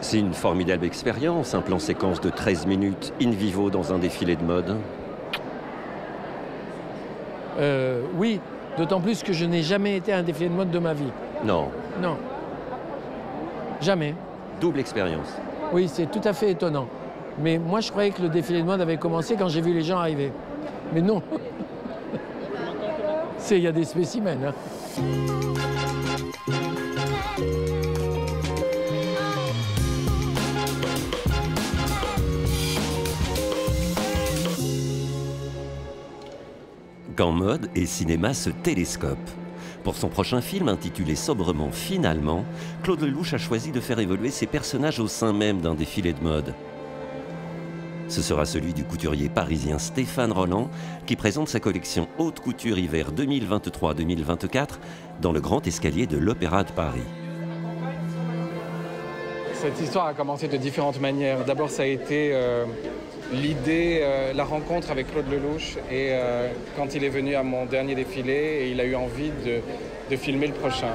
C'est une formidable expérience, un plan séquence de 13 minutes in vivo dans un défilé de mode. Euh, oui, d'autant plus que je n'ai jamais été à un défilé de mode de ma vie. Non, Non. Jamais. double expérience. Oui, c'est tout à fait étonnant. Mais moi, je croyais que le défilé de mode avait commencé quand j'ai vu les gens arriver. Mais non. C'est, il y a des spécimens. hein. Quand mode et cinéma se télescopent. Pour son prochain film intitulé sobrement Finalement, Claude Lelouch a choisi de faire évoluer ses personnages au sein même d'un défilé de mode. Ce sera celui du couturier parisien Stéphane Roland qui présente sa collection Haute Couture Hiver 2023-2024 dans le grand escalier de l'Opéra de Paris. Cette histoire a commencé de différentes manières. D'abord, ça a été euh, l'idée, euh, la rencontre avec Claude Lelouch. Et euh, quand il est venu à mon dernier défilé, et il a eu envie de, filmer le prochain.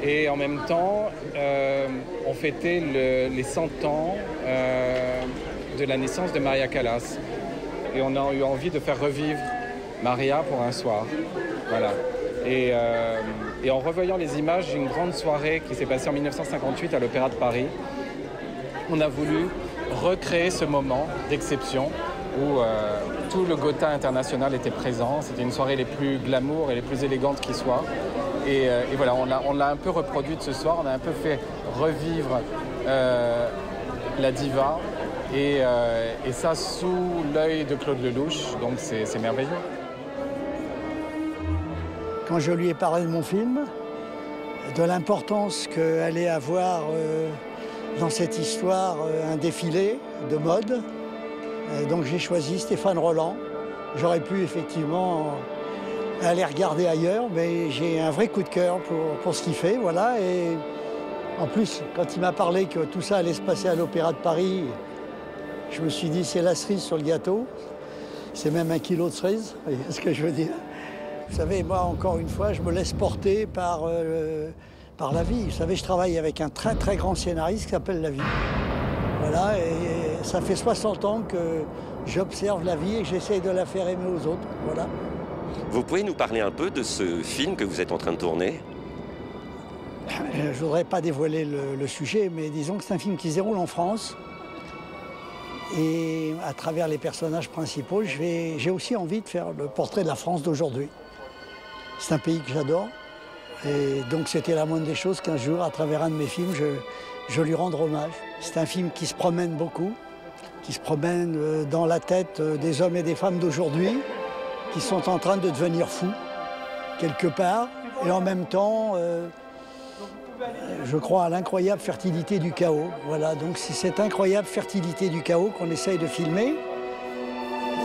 Et en même temps, on fêtait le- les 100 ans de la naissance de Maria Callas. Et on a eu envie de faire revivre Maria pour un soir. Voilà. Et, et en revoyant les images d'une grande soirée qui s'est passée en 1958 à l'Opéra de Paris, on a voulu recréer ce moment d'exception où euh, tout le Gotha international était présent. C'était une soirée les plus glamour et les plus élégantes qui soient. Et, euh, voilà, on l'a- un peu reproduite ce soir. On a un peu fait revivre euh, la diva. Et, ça sous l'œil de Claude Lelouch. Donc c'est merveilleux. Quand je lui ai parlé de mon film, de l'importance qu'allait avoir euh, dans cette histoire euh, un défilé de mode. Donc j'ai choisi Stéphane Roland. J'aurais pu effectivement aller regarder ailleurs, mais j'ai un vrai coup de cœur pour, pour ce qu'il fait. Voilà. Et en plus, quand il m'a parlé que tout ça allait se passer à l'Opéra de Paris, je me suis dit c'est la cerise sur le gâteau. C'est même un kilo de cerise, vous voyez ce que je veux dire vous savez, moi, encore une fois, je me laisse porter par, euh, par la vie. Vous savez, je travaille avec un très, très grand scénariste qui s'appelle La Vie. Voilà, et ça fait 60 ans que j'observe la vie et que j'essaye de la faire aimer aux autres. Voilà. Vous pouvez nous parler un peu de ce film que vous êtes en train de tourner? Euh, Je ne voudrais pas dévoiler le, le sujet, mais disons que c'est un film qui se déroule en France. Et à travers les personnages principaux, j'ai aussi envie de faire le portrait de la France d'aujourd'hui. C'est un pays que j'adore. Et donc c'était la moindre des choses qu'un jour, à travers un de mes films, je, lui rendre hommage. C'est un film qui se promène beaucoup, qui se promène euh, dans la tête euh, des hommes et des femmes d'aujourd'hui, qui sont en train de devenir fous, quelque part. Et en même temps, euh, je crois à l'incroyable fertilité du chaos. Voilà, donc c'est cette incroyable fertilité du chaos qu'on essaye de filmer.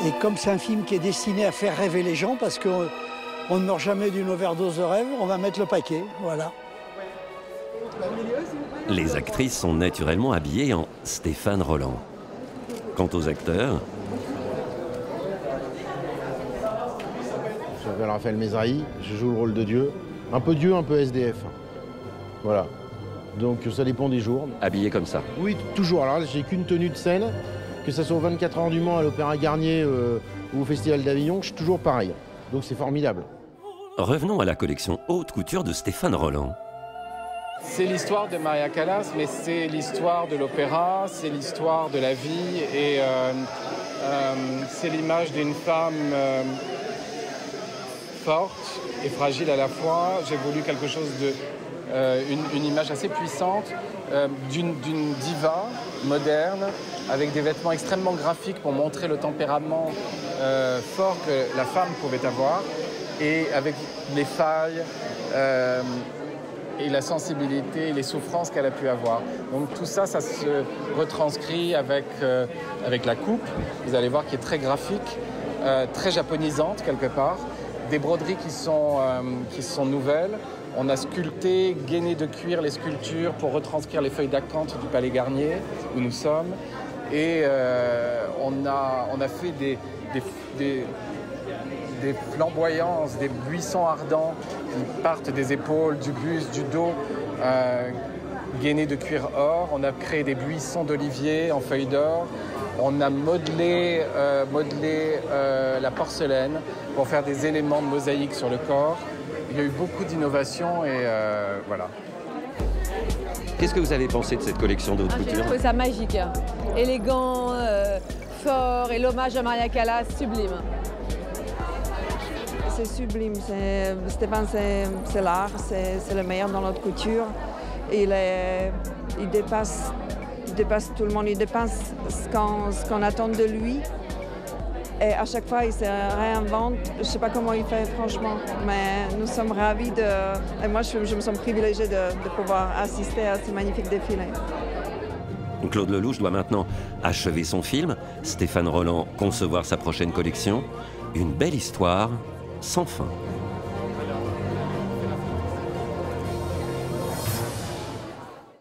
Et comme c'est un film qui est destiné à faire rêver les gens, parce qu'on on ne meurt jamais d'une overdose de rêve, on va mettre le paquet. Voilà. Les actrices sont naturellement habillées en Stéphane Roland. Quant aux acteurs, Je m'appelle Raphaël Mézrahi, je joue le rôle de Dieu. Un peu Dieu, un peu SDF. Voilà. Donc ça dépend des jours. habillés comme ça. Oui, toujours. Alors là, j'ai qu'une tenue de scène, que ce soit aux 24 heures du Mans, à l'Opéra Garnier euh, ou au Festival d'Avignon, je suis toujours pareil. Donc c'est formidable. Revenons à la collection haute couture de Stéphane Roland. C'est l'histoire de Maria Callas, mais c'est l'histoire de l'opéra, c'est l'histoire de la vie et euh, euh, c'est l'image d'une femme euh, forte et fragile à la fois. J'ai voulu quelque chose de. Euh, une, image assez puissante euh, d'une diva moderne avec des vêtements extrêmement graphiques pour montrer le tempérament euh, fort que la femme pouvait avoir et avec les failles. et la sensibilité les souffrances qu'elle a pu avoir. Donc tout ça, ça se retranscrit avec, avec la coupe, vous allez voir, qui est très graphique, très japonisante quelque part, des broderies qui sont, qui sont nouvelles. On a sculpté, gainé de cuir les sculptures pour retranscrire les feuilles d'acanthe du Palais Garnier, où nous sommes. Et euh, on, a, on a fait des, flamboyances, des buissons ardents qui partent des épaules, du buste, du dos, euh, gainés de cuir or. On a créé des buissons d'olivier en feuilles d'or. On a modelé, modelé euh, la porcelaine pour faire des éléments de mosaïque sur le corps. Il y a eu beaucoup d'innovations et euh, voilà. Qu'est-ce que vous avez pensé de cette collection de haute Ah, J'ai couture trouvé ça magique, hein. élégant, euh, fort et l'hommage à Maria Callas sublime. C'est sublime. c'est- Stéphane, c'est l'art, c'est le meilleur dans notre couture. Il, est, il, dépasse, il dépasse tout le monde, il dépasse ce qu'on ce qu'on attend de lui. Et à chaque fois, il se réinvente. Je ne sais pas comment il fait, franchement, mais nous sommes ravis de. Et moi, je, me sens privilégiée de, de pouvoir assister à ce magnifique défilé. Claude Lelouch doit maintenant achever son film, Stéphane Roland concevoir sa prochaine collection. Une belle histoire sans fin.